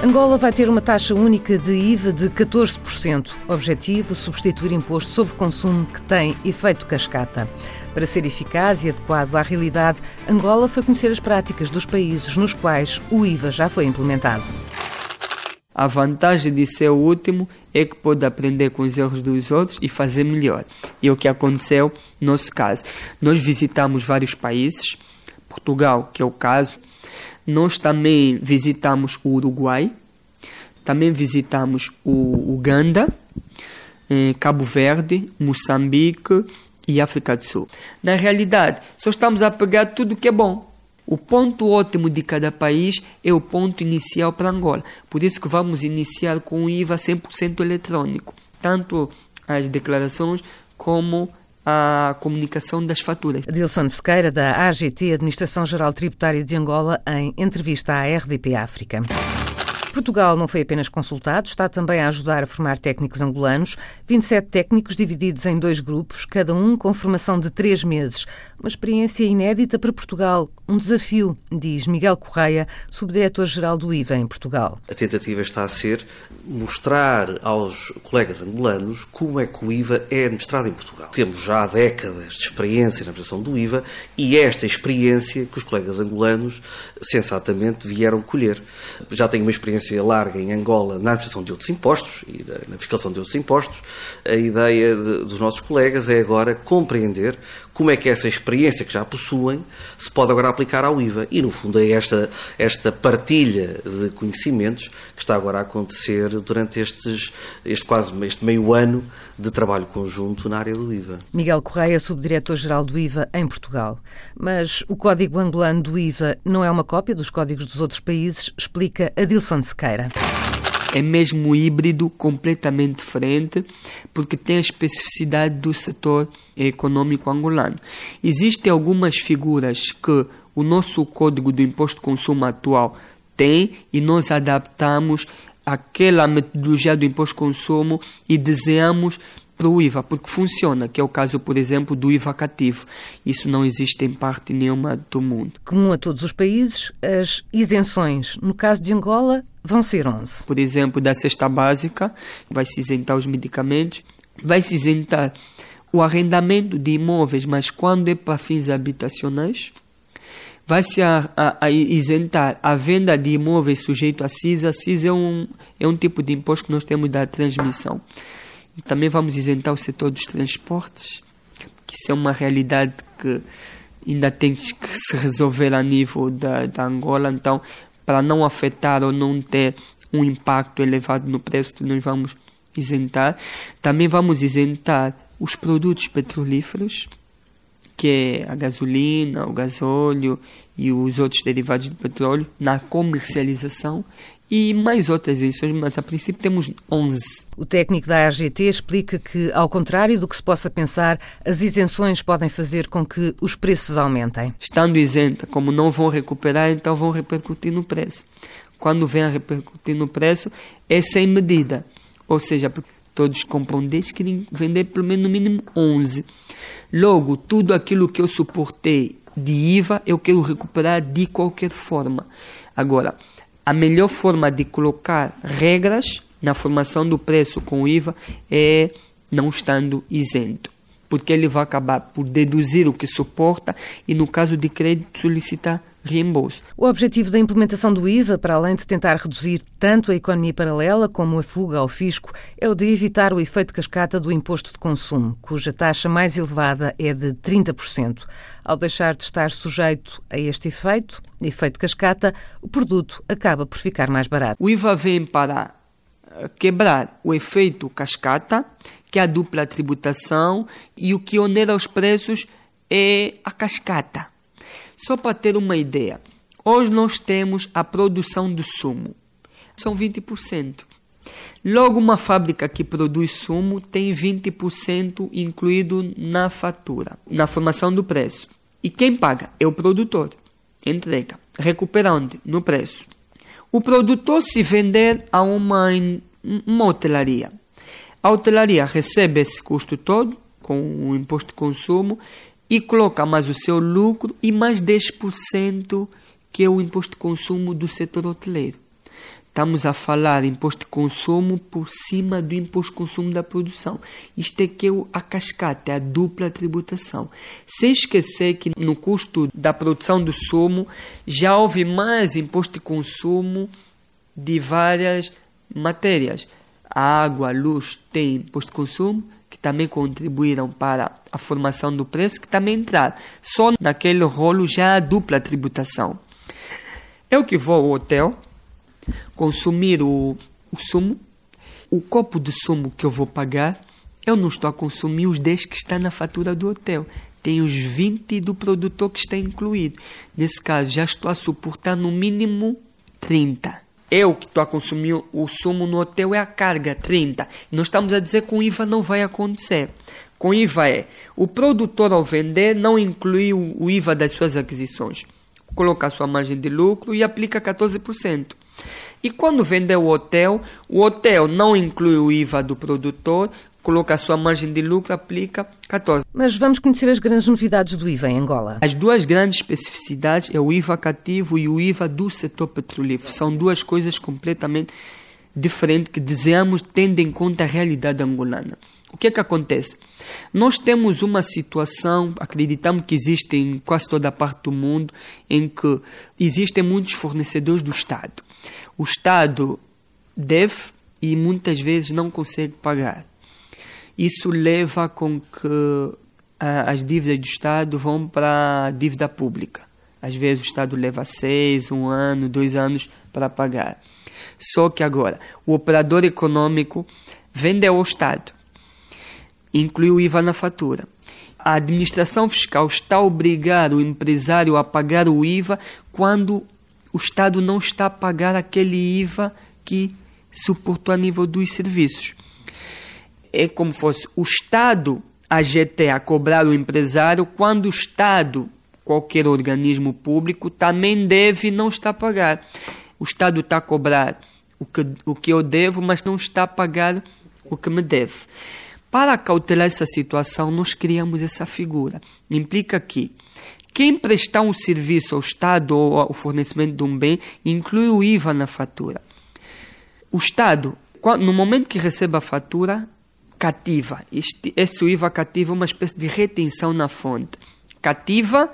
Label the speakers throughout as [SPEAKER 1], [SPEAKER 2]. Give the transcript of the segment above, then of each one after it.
[SPEAKER 1] Angola vai ter uma taxa única de IVA de 14%. Objetivo: substituir imposto sobre consumo que tem efeito cascata. Para ser eficaz e adequado à realidade, Angola foi conhecer as práticas dos países nos quais o IVA já foi implementado.
[SPEAKER 2] A vantagem de ser o último é que pode aprender com os erros dos outros e fazer melhor. E é o que aconteceu no nosso caso. Nós visitamos vários países, Portugal, que é o caso, nós também visitamos o Uruguai, também visitamos o Uganda, eh, Cabo Verde, Moçambique e África do Sul. Na realidade, só estamos a pegar tudo que é bom. O ponto ótimo de cada país é o ponto inicial para Angola. Por isso que vamos iniciar com o IVA 100% eletrônico. Tanto as declarações como à comunicação das faturas.
[SPEAKER 1] Adilson Sequeira, da AGT, Administração Geral Tributária de Angola, em entrevista à RDP África. Portugal não foi apenas consultado, está também a ajudar a formar técnicos angolanos. 27 técnicos divididos em dois grupos, cada um com formação de três meses. Uma experiência inédita para Portugal, um desafio, diz Miguel Correia, subdiretor-geral do IVA em Portugal.
[SPEAKER 3] A tentativa está a ser mostrar aos colegas angolanos como é que o IVA é administrado em Portugal. Temos já décadas de experiência na administração do IVA e esta experiência que os colegas angolanos sensatamente vieram colher. Já tenho uma experiência larga em Angola na administração de outros impostos e na fiscalização de outros impostos. A ideia de, dos nossos colegas é agora compreender como é que essa experiência que já possuem se pode agora aplicar ao IVA. E, no fundo, é esta, esta partilha de conhecimentos que está agora a acontecer durante estes, este quase este meio ano de trabalho conjunto na área do IVA.
[SPEAKER 1] Miguel Correia, subdiretor-geral do IVA em Portugal. Mas o código angolano do IVA não é uma cópia dos códigos dos outros países, explica Adilson Sequeira
[SPEAKER 2] é mesmo híbrido, completamente diferente, porque tem a especificidade do setor econômico angolano. Existem algumas figuras que o nosso Código do Imposto de Consumo atual tem e nós adaptamos aquela metodologia do imposto de consumo e desenhamos para o IVA, porque funciona, que é o caso, por exemplo, do IVA cativo. Isso não existe em parte nenhuma do mundo.
[SPEAKER 1] Comum a todos os países, as isenções, no caso de Angola, vão ser 11.
[SPEAKER 2] Por exemplo, da cesta básica, vai-se isentar os medicamentos, vai-se isentar o arrendamento de imóveis, mas quando é para fins habitacionais, vai-se a, a, a, isentar a venda de imóveis sujeito a CISA. CISA é um, é um tipo de imposto que nós temos da transmissão. Também vamos isentar o setor dos transportes, que isso é uma realidade que ainda tem que se resolver a nível da, da Angola. Então, para não afetar ou não ter um impacto elevado no preço, nós vamos isentar. Também vamos isentar os produtos petrolíferos, que é a gasolina, o gasóleo e os outros derivados do petróleo, na comercialização e mais outras edições, mas a princípio temos 11.
[SPEAKER 1] O técnico da AGT explica que, ao contrário do que se possa pensar, as isenções podem fazer com que os preços aumentem.
[SPEAKER 2] Estando isenta, como não vão recuperar, então vão repercutir no preço. Quando vem a repercutir no preço, é sem medida. Ou seja, todos compram 10, querem vender pelo menos no mínimo 11. Logo, tudo aquilo que eu suportei de IVA, eu quero recuperar de qualquer forma. Agora, a melhor forma de colocar regras na formação do preço com o IVA é não estando isento, porque ele vai acabar por deduzir o que suporta e, no caso de crédito, solicitar reembolso.
[SPEAKER 1] O objetivo da implementação do IVA, para além de tentar reduzir tanto a economia paralela como a fuga ao fisco, é o de evitar o efeito cascata do imposto de consumo, cuja taxa mais elevada é de 30%. Ao deixar de estar sujeito a este efeito, efeito cascata, o produto acaba por ficar mais barato.
[SPEAKER 2] O IVA vem para eh, quebrar o efeito cascata, que é a dupla tributação, e o que onera os preços é a cascata. Só para ter uma ideia, hoje nós temos a produção do sumo, são 20%. Logo, uma fábrica que produz sumo tem 20% incluído na fatura, na formação do preço. E quem paga é o produtor. Entrega, recuperando no preço. O produtor se vender a uma, uma hotelaria. A hotelaria recebe esse custo todo, com o imposto de consumo, e coloca mais o seu lucro e mais 10% que é o imposto de consumo do setor hoteleiro. estamos a falar imposto de consumo por cima do imposto de consumo da produção. Isto é que é a cascata, é a dupla tributação. Sem esquecer que no custo da produção do sumo já houve mais imposto de consumo de várias matérias. A água, a luz tem imposto de consumo, que também contribuíram para a formação do preço, que também entraram. Só naquele rolo já há dupla tributação. Eu que vou ao hotel consumir o, o sumo, o copo de sumo que eu vou pagar, eu não estou a consumir os 10 que está na fatura do hotel. Tem os 20 do produtor que está incluído. Nesse caso, já estou a suportar no mínimo 30. Eu que estou a consumir o sumo no hotel é a carga, 30. Nós estamos a dizer que com IVA não vai acontecer. Com IVA é, o produtor ao vender não inclui o IVA das suas aquisições. Coloca a sua margem de lucro e aplica 14%. E quando vender o hotel, o hotel não inclui o IVA do produtor, coloca a sua margem de lucro, aplica 14.
[SPEAKER 1] Mas vamos conhecer as grandes novidades do IVA em Angola.
[SPEAKER 2] As duas grandes especificidades é o IVA cativo e o IVA do setor petrolífero. São duas coisas completamente diferentes que desejamos tendo em conta a realidade angolana. O que é que acontece? Nós temos uma situação, acreditamos que existe em quase toda a parte do mundo, em que existem muitos fornecedores do Estado. O Estado deve e muitas vezes não consegue pagar. Isso leva com que as dívidas do Estado vão para a dívida pública. Às vezes o Estado leva seis, um ano, dois anos para pagar. Só que agora, o operador econômico vende ao Estado, inclui o IVA na fatura. A administração fiscal está a obrigar o empresário a pagar o IVA quando o Estado não está a pagar aquele IVA que suportou a nível dos serviços é como fosse o Estado, a GT, a cobrar o empresário, quando o Estado, qualquer organismo público, também deve e não está a pagar. O Estado está a cobrar o que, o que eu devo, mas não está a pagar o que me deve. Para cautelar essa situação, nós criamos essa figura. Implica que quem prestar um serviço ao Estado ou o fornecimento de um bem inclui o IVA na fatura. O Estado, no momento que recebe a fatura, cativa. Esse IVA cativa é uma espécie de retenção na fonte. Cativa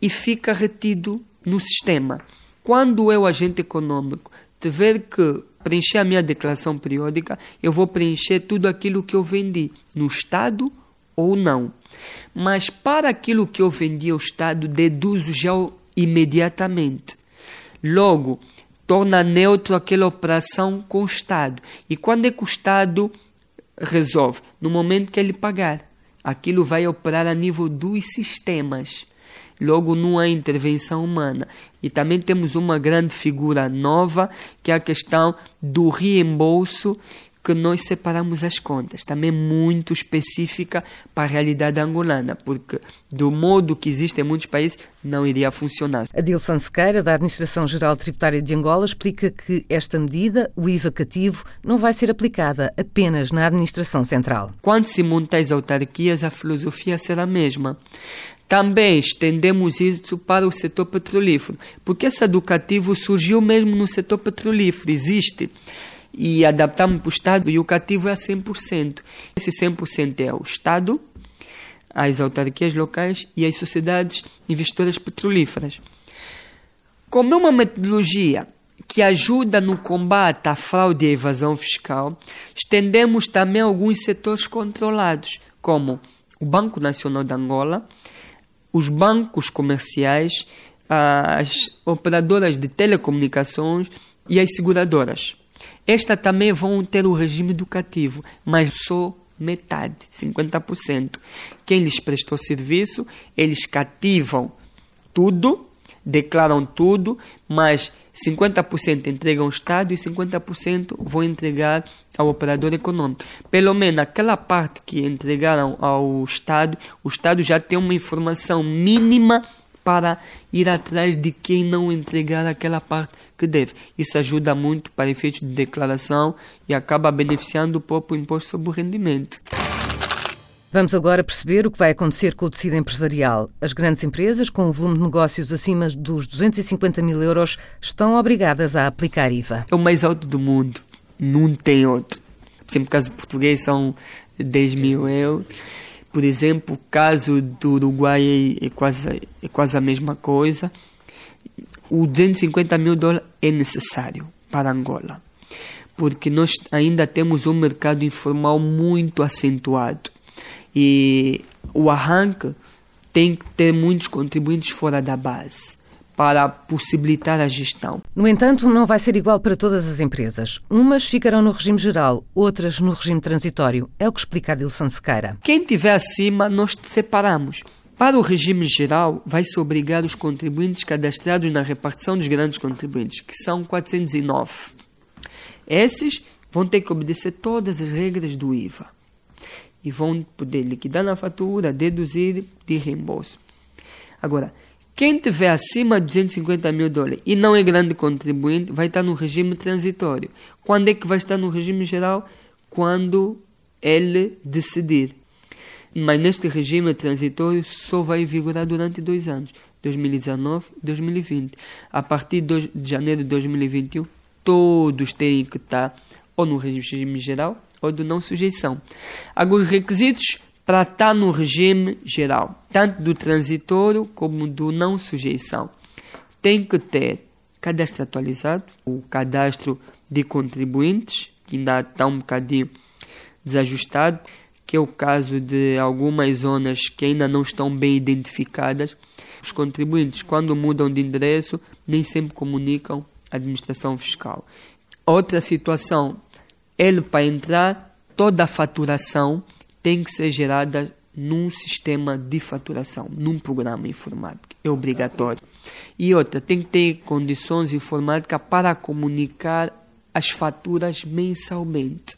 [SPEAKER 2] e fica retido no sistema. Quando eu, agente econômico, tiver que preencher a minha declaração periódica, eu vou preencher tudo aquilo que eu vendi, no Estado ou não. Mas para aquilo que eu vendi ao Estado, deduzo já imediatamente. Logo, torna neutro aquela operação com o Estado. E quando é que o Estado resolve no momento que ele pagar. Aquilo vai operar a nível dos sistemas. Logo, não há intervenção humana. E também temos uma grande figura nova, que é a questão do reembolso que nós separamos as contas, também muito específica para a realidade angolana, porque do modo que existe em muitos países não iria funcionar.
[SPEAKER 1] Adilson Sequeira, da Administração Geral Tributária de Angola, explica que esta medida, o IVA cativo, não vai ser aplicada apenas na Administração Central.
[SPEAKER 2] Quando se monta as autarquias, a filosofia será a mesma. Também estendemos isso para o setor petrolífero, porque esse educativo surgiu mesmo no setor petrolífero, existe e adaptamos para o Estado e o cativo é a 100%. Esse 100% é o Estado, as autarquias locais e as sociedades investidoras petrolíferas. Como é uma metodologia que ajuda no combate à fraude e à evasão fiscal, estendemos também alguns setores controlados, como o Banco Nacional de Angola, os bancos comerciais, as operadoras de telecomunicações e as seguradoras. Estas também vão ter o regime educativo, mas só metade, 50%. Quem lhes prestou serviço, eles cativam tudo, declaram tudo, mas 50% entregam ao Estado e 50% vão entregar ao operador econômico. Pelo menos aquela parte que entregaram ao Estado, o Estado já tem uma informação mínima para ir atrás de quem não entregar aquela parte que deve. Isso ajuda muito para efeitos de declaração e acaba beneficiando o próprio imposto sobre o rendimento.
[SPEAKER 1] Vamos agora perceber o que vai acontecer com o tecido empresarial. As grandes empresas, com um volume de negócios acima dos 250 mil euros, estão obrigadas a aplicar IVA.
[SPEAKER 2] É o mais alto do mundo. Não tem outro. Por exemplo, o caso português são 10 mil euros. Por exemplo, o caso do Uruguai é quase, é quase a mesma coisa. O 250 mil dólares é necessário para Angola, porque nós ainda temos um mercado informal muito acentuado e o arranque tem que ter muitos contribuintes fora da base para possibilitar a gestão.
[SPEAKER 1] No entanto, não vai ser igual para todas as empresas. Umas ficarão no regime geral, outras no regime transitório. É o que explica Adilson Sequeira.
[SPEAKER 2] Quem estiver acima, nós separamos. Para o regime geral, vai-se obrigar os contribuintes cadastrados na repartição dos grandes contribuintes, que são 409. Esses vão ter que obedecer todas as regras do IVA e vão poder liquidar na fatura, deduzir de reembolso. Agora, quem tiver acima de 250 mil dólares e não é grande contribuinte, vai estar no regime transitório. Quando é que vai estar no regime geral? Quando ele decidir. Mas neste regime transitório só vai vigorar durante dois anos, 2019 e 2020. A partir de janeiro de 2021, todos têm que estar ou no regime geral ou de não sujeição. Agora, os requisitos para estar no regime geral, tanto do transitório como do não sujeição. Tem que ter cadastro atualizado, o cadastro de contribuintes, que ainda está um bocadinho desajustado, que é o caso de algumas zonas que ainda não estão bem identificadas. Os contribuintes, quando mudam de endereço, nem sempre comunicam à administração fiscal. Outra situação, ele para entrar, toda a faturação tem que ser gerada num sistema de faturação, num programa informático. É obrigatório. E outra, tem que ter condições informáticas para comunicar as faturas mensalmente.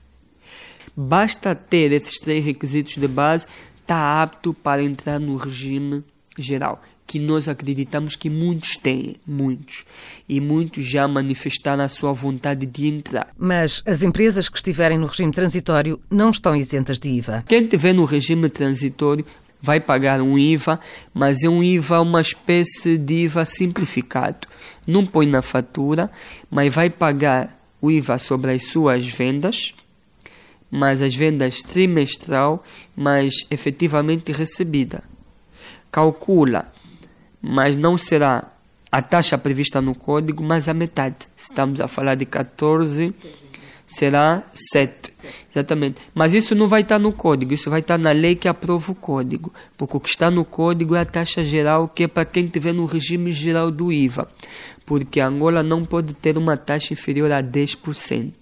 [SPEAKER 2] Basta ter esses três requisitos de base, está apto para entrar no regime geral que nós acreditamos que muitos têm, muitos. E muitos já manifestaram a sua vontade de entrar.
[SPEAKER 1] Mas as empresas que estiverem no regime transitório não estão isentas de IVA.
[SPEAKER 2] Quem estiver no regime transitório vai pagar um IVA, mas é um IVA, uma espécie de IVA simplificado. Não põe na fatura, mas vai pagar o IVA sobre as suas vendas, mas as vendas trimestral, mas efetivamente recebida. Calcula mas não será a taxa prevista no código, mas a metade. Estamos a falar de 14, será 7. Exatamente. Mas isso não vai estar no código, isso vai estar na lei que aprova o código. Porque o que está no código é a taxa geral, que é para quem estiver no regime geral do IVA. Porque Angola não pode ter uma taxa inferior a 10%,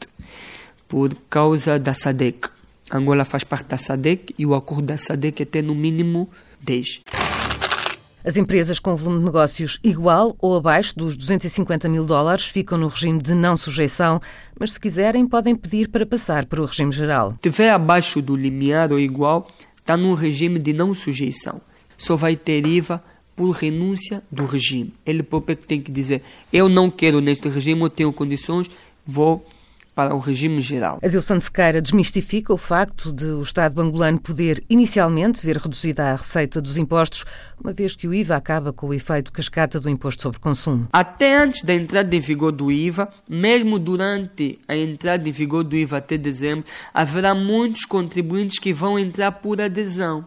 [SPEAKER 2] por causa da SADEC. Angola faz parte da SADEC e o acordo da SADEC é ter no mínimo 10%.
[SPEAKER 1] As empresas com volume de negócios igual ou abaixo dos 250 mil dólares ficam no regime de não sujeição, mas se quiserem podem pedir para passar para o regime geral.
[SPEAKER 2] Se estiver abaixo do limiar ou igual, está no regime de não sujeição. Só vai ter IVA por renúncia do regime. Ele próprio é tem que dizer: eu não quero neste regime, eu tenho condições, vou para o regime geral.
[SPEAKER 1] Adilson Sequeira desmistifica o facto de o Estado angolano poder inicialmente ver reduzida a receita dos impostos, uma vez que o IVA acaba com o efeito cascata do imposto sobre consumo.
[SPEAKER 2] Até antes da entrada em vigor do IVA, mesmo durante a entrada em vigor do IVA até dezembro, haverá muitos contribuintes que vão entrar por adesão.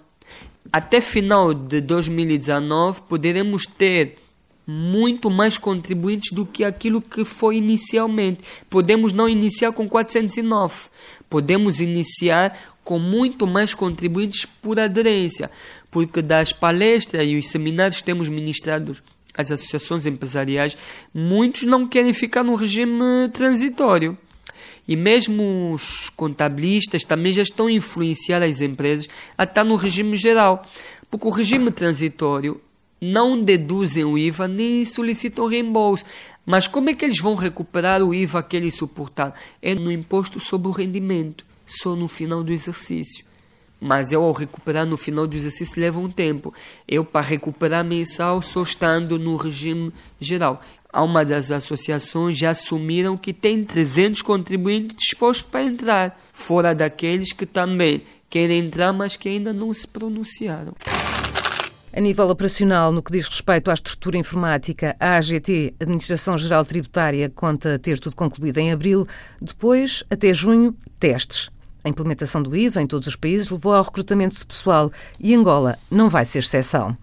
[SPEAKER 2] Até final de 2019, poderemos ter muito mais contribuintes do que aquilo que foi inicialmente. Podemos não iniciar com 409, podemos iniciar com muito mais contribuintes por aderência, porque das palestras e os seminários que temos ministrados às associações empresariais, muitos não querem ficar no regime transitório. E mesmo os contabilistas também já estão a influenciar as empresas a estar no regime geral. Porque o regime transitório não deduzem o IVA nem solicitam reembolso. Mas como é que eles vão recuperar o IVA que eles suportaram? É no imposto sobre o rendimento, só no final do exercício. Mas eu, ao recuperar no final do exercício, leva um tempo. Eu, para recuperar mensal, só estando no regime geral. Há uma das associações já assumiram que tem 300 contribuintes dispostos para entrar, fora daqueles que também querem entrar, mas que ainda não se pronunciaram.
[SPEAKER 1] A nível operacional, no que diz respeito à estrutura informática, a AGT, Administração Geral Tributária, conta ter tudo concluído em abril. Depois, até junho, testes. A implementação do IVA em todos os países levou ao recrutamento de pessoal e Angola não vai ser exceção.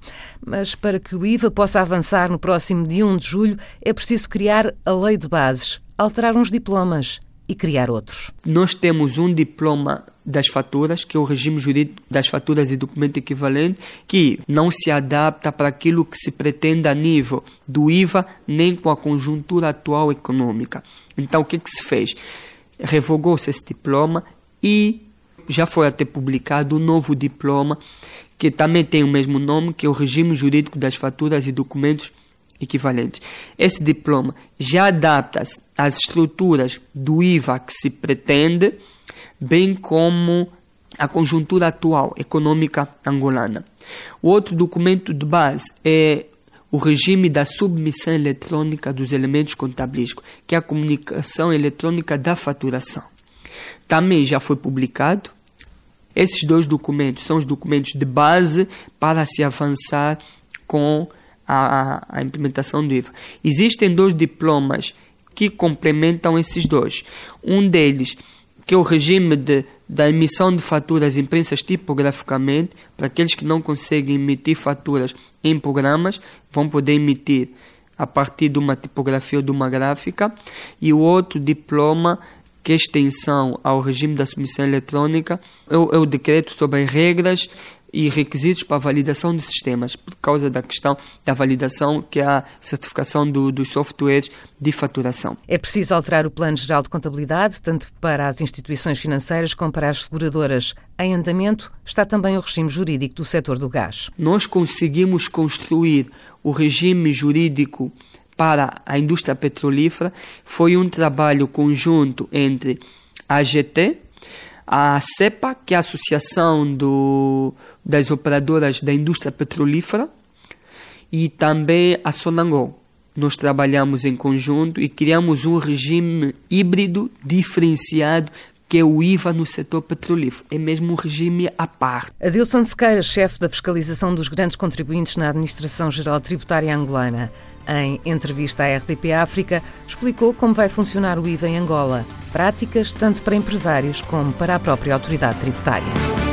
[SPEAKER 1] Mas para que o IVA possa avançar no próximo dia 1 de julho, é preciso criar a lei de bases, alterar uns diplomas e criar outros.
[SPEAKER 2] Nós temos um diploma das faturas, que é o regime jurídico das faturas e documento equivalente, que não se adapta para aquilo que se pretende a nível do IVA, nem com a conjuntura atual econômica. Então, o que, que se fez? Revogou-se esse diploma e já foi até publicado um novo diploma que também tem o mesmo nome, que é o regime jurídico das faturas e documentos equivalentes. Esse diploma já adapta-se às estruturas do IVA que se pretende, bem como a conjuntura atual econômica angolana. O outro documento de base é o regime da submissão eletrônica dos elementos contabilísticos, que é a comunicação eletrônica da faturação. Também já foi publicado. Esses dois documentos são os documentos de base para se avançar com a, a implementação do IVA. Existem dois diplomas que complementam esses dois. Um deles, que é o regime de, da emissão de faturas imprensas tipograficamente, para aqueles que não conseguem emitir faturas em programas, vão poder emitir a partir de uma tipografia ou de uma gráfica, e o outro diploma que é extensão ao regime da submissão eletrônica é o, é o decreto sobre as regras e requisitos para a validação de sistemas, por causa da questão da validação, que é a certificação do, dos softwares de faturação.
[SPEAKER 1] É preciso alterar o Plano Geral de Contabilidade, tanto para as instituições financeiras como para as seguradoras. Em andamento está também o regime jurídico do setor do gás.
[SPEAKER 2] Nós conseguimos construir o regime jurídico para a indústria petrolífera. Foi um trabalho conjunto entre a AGT, a CEPA, que é a Associação do, das Operadoras da Indústria Petrolífera, e também a Sonangol. Nós trabalhamos em conjunto e criamos um regime híbrido diferenciado que é o IVA no setor petrolífero. É mesmo um regime à parte.
[SPEAKER 1] Adilson Sequeira, chefe da fiscalização dos grandes contribuintes na Administração Geral Tributária Angolana em entrevista à RDP África, explicou como vai funcionar o IVA em Angola. Práticas tanto para empresários como para a própria autoridade tributária.